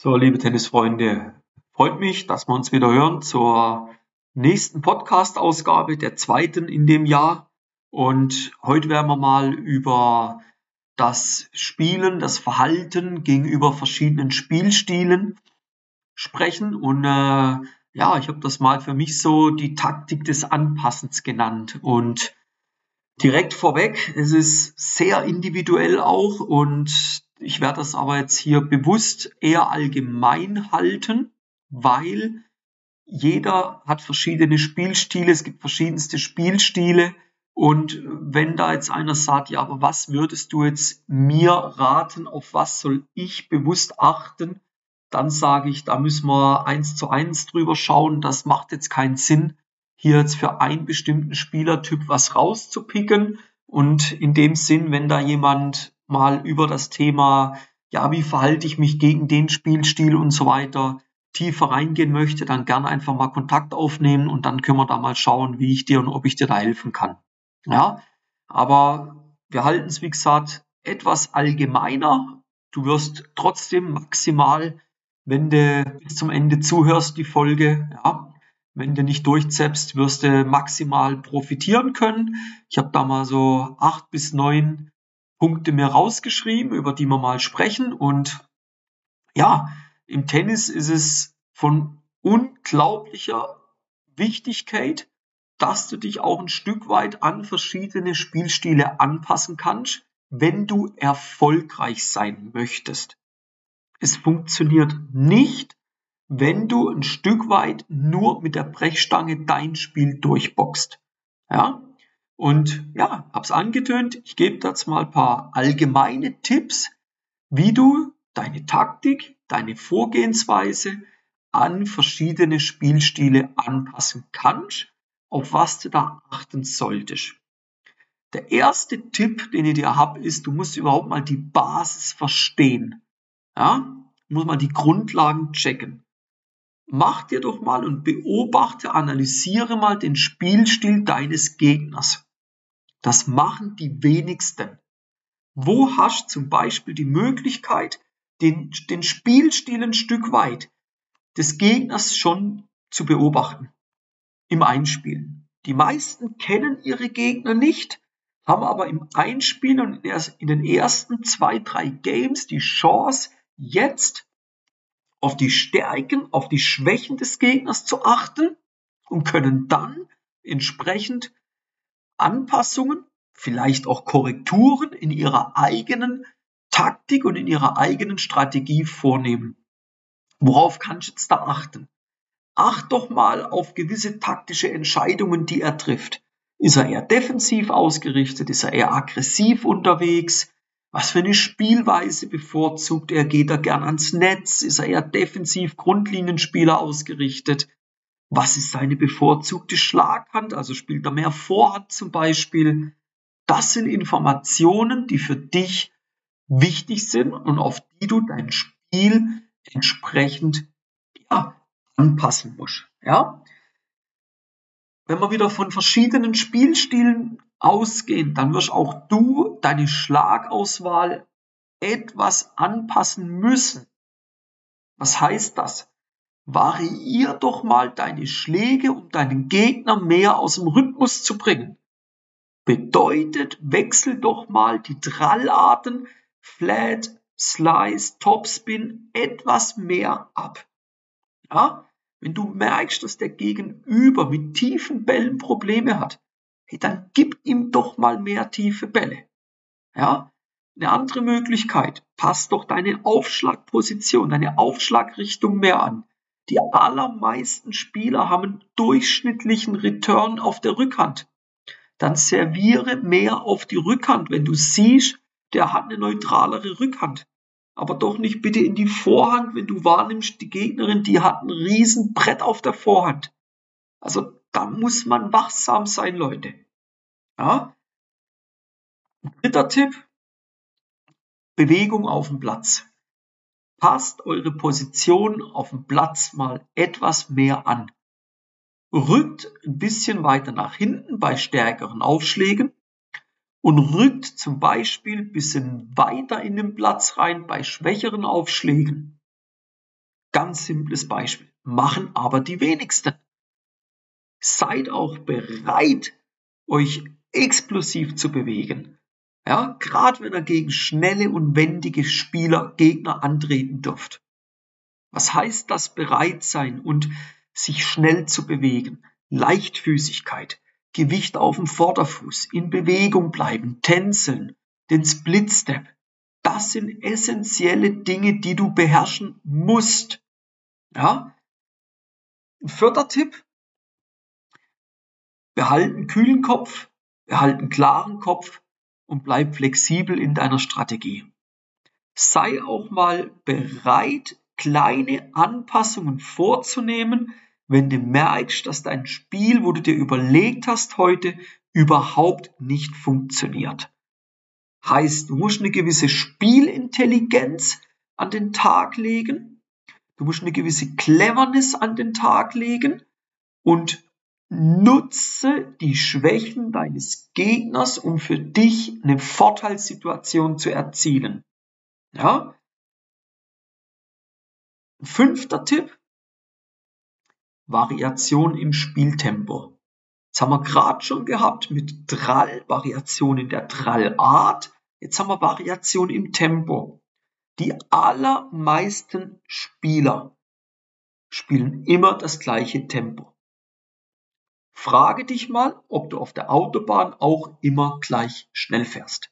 So, liebe Tennisfreunde, freut mich, dass wir uns wieder hören zur nächsten Podcast-Ausgabe, der zweiten in dem Jahr. Und heute werden wir mal über das Spielen, das Verhalten gegenüber verschiedenen Spielstilen sprechen. Und äh, ja, ich habe das mal für mich so die Taktik des Anpassens genannt. Und direkt vorweg, es ist sehr individuell auch und ich werde das aber jetzt hier bewusst eher allgemein halten, weil jeder hat verschiedene Spielstile, es gibt verschiedenste Spielstile. Und wenn da jetzt einer sagt, ja, aber was würdest du jetzt mir raten, auf was soll ich bewusst achten, dann sage ich, da müssen wir eins zu eins drüber schauen. Das macht jetzt keinen Sinn, hier jetzt für einen bestimmten Spielertyp was rauszupicken. Und in dem Sinn, wenn da jemand mal über das Thema, ja, wie verhalte ich mich gegen den Spielstil und so weiter tiefer reingehen möchte, dann gerne einfach mal Kontakt aufnehmen und dann können wir da mal schauen, wie ich dir und ob ich dir da helfen kann. Ja, aber wir halten es, wie gesagt, etwas allgemeiner. Du wirst trotzdem maximal, wenn du bis zum Ende zuhörst, die Folge, ja, wenn du nicht durchzeppst, wirst du maximal profitieren können. Ich habe da mal so acht bis neun Punkte mir rausgeschrieben, über die wir mal sprechen. Und ja, im Tennis ist es von unglaublicher Wichtigkeit, dass du dich auch ein Stück weit an verschiedene Spielstile anpassen kannst, wenn du erfolgreich sein möchtest. Es funktioniert nicht, wenn du ein Stück weit nur mit der Brechstange dein Spiel durchboxt. Ja, und ja, hab's angetönt. Ich gebe jetzt mal ein paar allgemeine Tipps, wie du deine Taktik, deine Vorgehensweise an verschiedene Spielstile anpassen kannst, auf was du da achten solltest. Der erste Tipp, den ich dir habe, ist, du musst überhaupt mal die Basis verstehen. Ja, du musst mal die Grundlagen checken. Mach dir doch mal und beobachte, analysiere mal den Spielstil deines Gegners. Das machen die wenigsten. Wo hast du zum Beispiel die Möglichkeit, den, den Spielstil ein Stück weit des Gegners schon zu beobachten im Einspielen? Die meisten kennen ihre Gegner nicht, haben aber im Einspielen und in den ersten zwei, drei Games die Chance, jetzt auf die Stärken, auf die Schwächen des Gegners zu achten und können dann entsprechend Anpassungen, vielleicht auch Korrekturen in ihrer eigenen Taktik und in ihrer eigenen Strategie vornehmen. Worauf kannst du jetzt da achten? Acht doch mal auf gewisse taktische Entscheidungen, die er trifft. Ist er eher defensiv ausgerichtet? Ist er eher aggressiv unterwegs? Was für eine Spielweise bevorzugt er? Geht er gern ans Netz? Ist er eher defensiv Grundlinienspieler ausgerichtet? Was ist seine bevorzugte Schlaghand? Also spielt er mehr Vorhand zum Beispiel? Das sind Informationen, die für dich wichtig sind und auf die du dein Spiel entsprechend ja, anpassen musst. Ja? Wenn wir wieder von verschiedenen Spielstilen ausgehen, dann wirst auch du deine Schlagauswahl etwas anpassen müssen. Was heißt das? Variier doch mal deine Schläge, um deinen Gegner mehr aus dem Rhythmus zu bringen. Bedeutet, wechsel doch mal die Trallarten Flat, Slice, Topspin etwas mehr ab. Ja? Wenn du merkst, dass der Gegenüber mit tiefen Bällen Probleme hat, hey, dann gib ihm doch mal mehr tiefe Bälle. Ja? Eine andere Möglichkeit, pass doch deine Aufschlagposition, deine Aufschlagrichtung mehr an. Die allermeisten Spieler haben einen durchschnittlichen Return auf der Rückhand. Dann serviere mehr auf die Rückhand, wenn du siehst, der hat eine neutralere Rückhand. Aber doch nicht bitte in die Vorhand, wenn du wahrnimmst, die Gegnerin, die hat ein riesen Brett auf der Vorhand. Also da muss man wachsam sein, Leute. Ja? Dritter Tipp. Bewegung auf dem Platz passt eure Position auf dem Platz mal etwas mehr an. Rückt ein bisschen weiter nach hinten bei stärkeren Aufschlägen und rückt zum Beispiel ein bisschen weiter in den Platz rein bei schwächeren Aufschlägen. Ganz simples Beispiel. Machen aber die wenigsten. Seid auch bereit, euch explosiv zu bewegen. Ja, gerade wenn ihr gegen schnelle und wendige Spieler, Gegner antreten dürft. Was heißt das bereit sein und sich schnell zu bewegen? Leichtfüßigkeit, Gewicht auf dem Vorderfuß, in Bewegung bleiben, tänzeln, den Split Step. Das sind essentielle Dinge, die du beherrschen musst. Ja? Ein vierter Tipp. Behalten kühlen Kopf, behalten klaren Kopf und bleib flexibel in deiner Strategie. Sei auch mal bereit, kleine Anpassungen vorzunehmen, wenn du merkst, dass dein Spiel, wo du dir überlegt hast heute, überhaupt nicht funktioniert. Heißt, du musst eine gewisse Spielintelligenz an den Tag legen, du musst eine gewisse Cleverness an den Tag legen und nutze die Schwächen deines Gegners, um für dich eine Vorteilssituation zu erzielen. Ja? Fünfter Tipp, Variation im Spieltempo. Das haben wir gerade schon gehabt mit Drall, Variation in der Drallart. Jetzt haben wir Variation im Tempo. Die allermeisten Spieler spielen immer das gleiche Tempo. Frage dich mal, ob du auf der Autobahn auch immer gleich schnell fährst.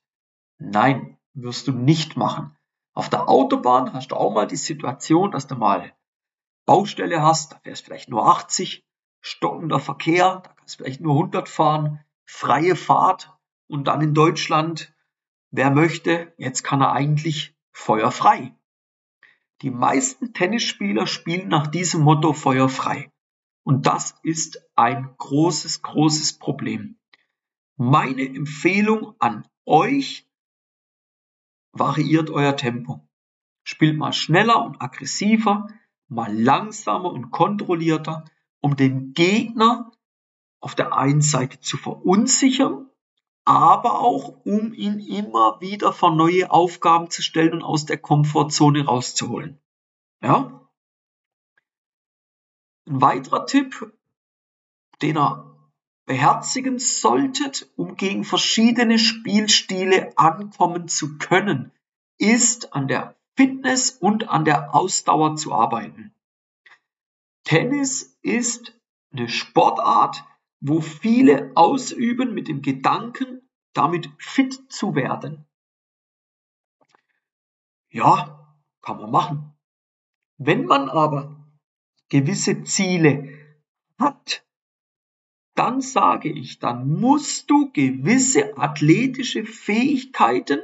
Nein, wirst du nicht machen. Auf der Autobahn hast du auch mal die Situation, dass du mal Baustelle hast, da fährst vielleicht nur 80, stockender Verkehr, da kannst du vielleicht nur 100 fahren, freie Fahrt und dann in Deutschland, wer möchte, jetzt kann er eigentlich feuerfrei. Die meisten Tennisspieler spielen nach diesem Motto feuerfrei. Und das ist ein großes, großes Problem. Meine Empfehlung an euch, variiert euer Tempo. Spielt mal schneller und aggressiver, mal langsamer und kontrollierter, um den Gegner auf der einen Seite zu verunsichern, aber auch um ihn immer wieder vor neue Aufgaben zu stellen und aus der Komfortzone rauszuholen. Ja? Ein weiterer Tipp, den ihr beherzigen solltet, um gegen verschiedene Spielstile ankommen zu können, ist an der Fitness und an der Ausdauer zu arbeiten. Tennis ist eine Sportart, wo viele ausüben mit dem Gedanken, damit fit zu werden. Ja, kann man machen. Wenn man aber gewisse Ziele hat, dann sage ich, dann musst du gewisse athletische Fähigkeiten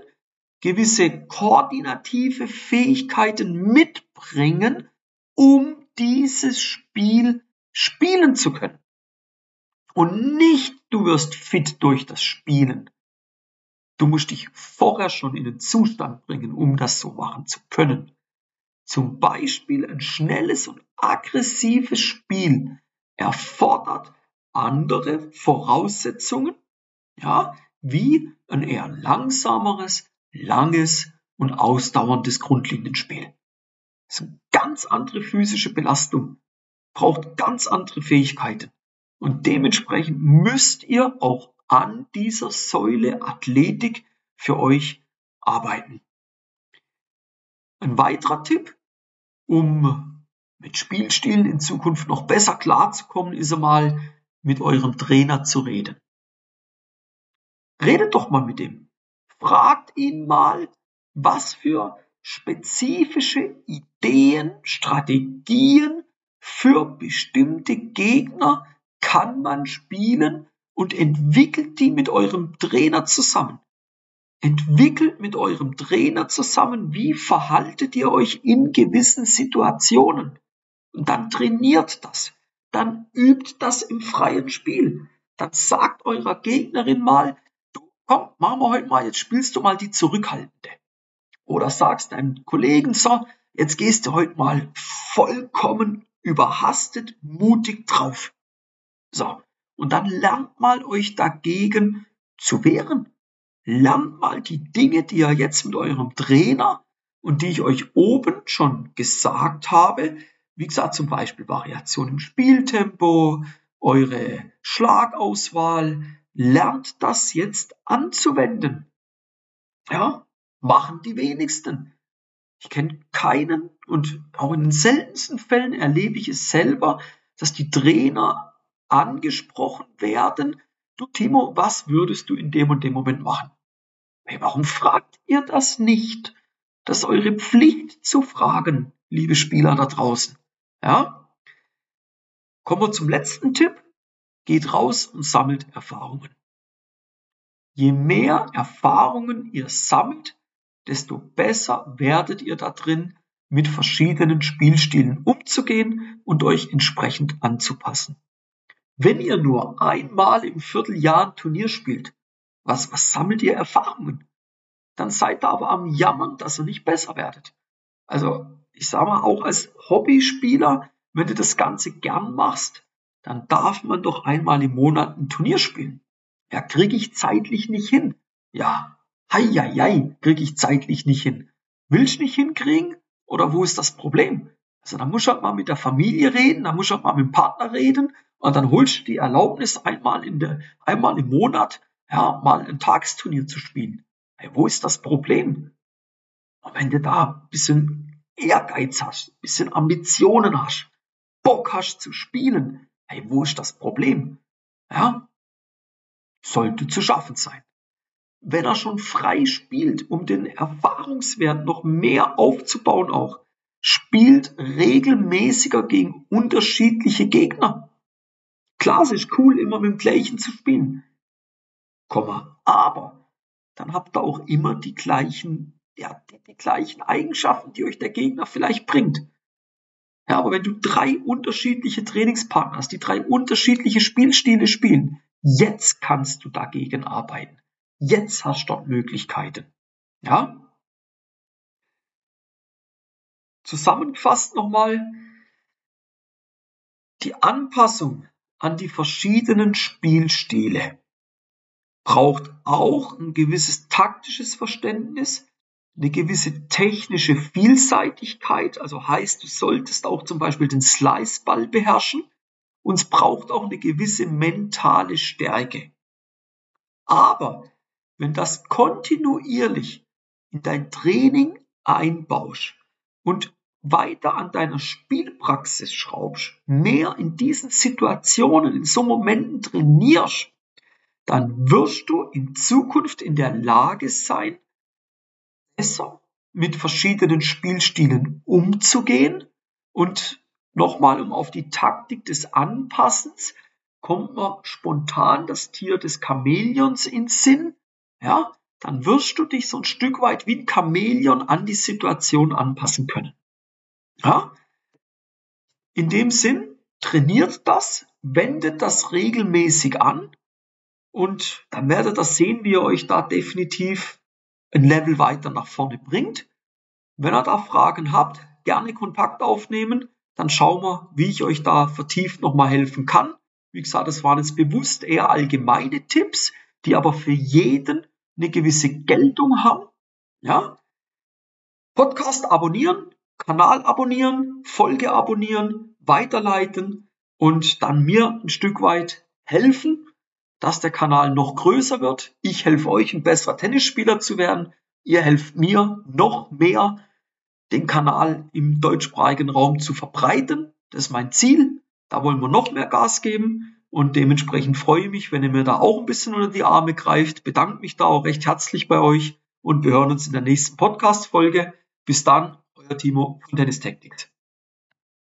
gewisse koordinative Fähigkeiten mitbringen, um dieses Spiel spielen zu können. Und nicht du wirst fit durch das Spielen. Du musst dich vorher schon in den Zustand bringen, um das so machen zu können. Zum Beispiel ein schnelles und aggressives Spiel erfordert andere Voraussetzungen, ja, wie ein eher langsameres, langes und ausdauerndes Grundlinienspiel. Das ist eine ganz andere physische Belastung, braucht ganz andere Fähigkeiten. Und dementsprechend müsst ihr auch an dieser Säule Athletik für euch arbeiten. Ein weiterer Tipp, um mit Spielstilen in Zukunft noch besser klarzukommen, ist einmal mit eurem Trainer zu reden. Redet doch mal mit dem. Fragt ihn mal, was für spezifische Ideen, Strategien für bestimmte Gegner kann man spielen und entwickelt die mit eurem Trainer zusammen. Entwickelt mit eurem Trainer zusammen, wie verhaltet ihr euch in gewissen Situationen. Und dann trainiert das. Dann übt das im freien Spiel. Dann sagt eurer Gegnerin mal, komm, machen wir heute mal, jetzt spielst du mal die Zurückhaltende. Oder sagst deinem Kollegen, so, jetzt gehst du heute mal vollkommen überhastet, mutig drauf. So, und dann lernt mal euch dagegen zu wehren. Lernt mal die Dinge, die ihr jetzt mit eurem Trainer und die ich euch oben schon gesagt habe, wie gesagt, zum Beispiel Variation im Spieltempo, eure Schlagauswahl, lernt das jetzt anzuwenden. Ja, machen die wenigsten. Ich kenne keinen und auch in den seltensten Fällen erlebe ich es selber, dass die Trainer angesprochen werden. Du Timo, was würdest du in dem und dem Moment machen? Hey, warum fragt ihr das nicht? Das ist eure Pflicht zu fragen, liebe Spieler da draußen. Ja? Kommen wir zum letzten Tipp. Geht raus und sammelt Erfahrungen. Je mehr Erfahrungen ihr sammelt, desto besser werdet ihr da drin, mit verschiedenen Spielstilen umzugehen und euch entsprechend anzupassen. Wenn ihr nur einmal im Vierteljahr ein Turnier spielt, was, was sammelt ihr Erfahrungen? Dann seid ihr aber am Jammern, dass ihr nicht besser werdet. Also, ich sag mal, auch als Hobbyspieler, wenn du das Ganze gern machst, dann darf man doch einmal im Monat ein Turnier spielen. Ja, kriege ich zeitlich nicht hin. Ja, hei, hei, hei, kriege ich zeitlich nicht hin. Willst du nicht hinkriegen? Oder wo ist das Problem? Also da muss halt mal mit der Familie reden, da muss halt mal mit dem Partner reden und dann holst du die Erlaubnis einmal in der, einmal im Monat, ja, mal ein Tagesturnier zu spielen. Hey, wo ist das Problem? Und wenn du da ein bisschen Ehrgeiz hast, ein bisschen Ambitionen hast, Bock hast zu spielen, hey, wo ist das Problem? Ja, sollte zu schaffen sein. Wenn er schon frei spielt, um den Erfahrungswert noch mehr aufzubauen auch, spielt regelmäßiger gegen unterschiedliche Gegner. Klar, es ist cool, immer mit dem gleichen zu spielen. Aber dann habt ihr auch immer die gleichen, ja, die gleichen Eigenschaften, die euch der Gegner vielleicht bringt. Ja, aber wenn du drei unterschiedliche Trainingspartner hast, die drei unterschiedliche Spielstile spielen, jetzt kannst du dagegen arbeiten. Jetzt hast du dort Möglichkeiten. Ja? Zusammengefasst nochmal, die Anpassung an die verschiedenen Spielstile braucht auch ein gewisses taktisches Verständnis, eine gewisse technische Vielseitigkeit, also heißt, du solltest auch zum Beispiel den Sliceball beherrschen und es braucht auch eine gewisse mentale Stärke. Aber wenn das kontinuierlich in dein Training einbaust und weiter an deiner Spielpraxis schraubst, mehr in diesen Situationen, in so Momenten trainierst, dann wirst du in Zukunft in der Lage sein, besser mit verschiedenen Spielstilen umzugehen. Und nochmal, um auf die Taktik des Anpassens, kommt mir spontan das Tier des Chamäleons ins Sinn. Ja, dann wirst du dich so ein Stück weit wie ein Chamäleon an die Situation anpassen können. Ja? In dem Sinn, trainiert das, wendet das regelmäßig an und dann werdet ihr sehen, wie ihr euch da definitiv ein Level weiter nach vorne bringt. Wenn ihr da Fragen habt, gerne Kontakt aufnehmen. Dann schauen wir, wie ich euch da vertieft nochmal helfen kann. Wie gesagt, das waren jetzt bewusst eher allgemeine Tipps, die aber für jeden eine gewisse Geltung haben. Ja? Podcast abonnieren, Kanal abonnieren, Folge abonnieren, weiterleiten und dann mir ein Stück weit helfen, dass der Kanal noch größer wird. Ich helfe euch, ein besserer Tennisspieler zu werden. Ihr helft mir noch mehr, den Kanal im deutschsprachigen Raum zu verbreiten. Das ist mein Ziel. Da wollen wir noch mehr Gas geben. Und dementsprechend freue ich mich, wenn ihr mir da auch ein bisschen unter die Arme greift. Bedanke mich da auch recht herzlich bei euch und wir hören uns in der nächsten Podcast-Folge. Bis dann, euer Timo von Tennis Tactics.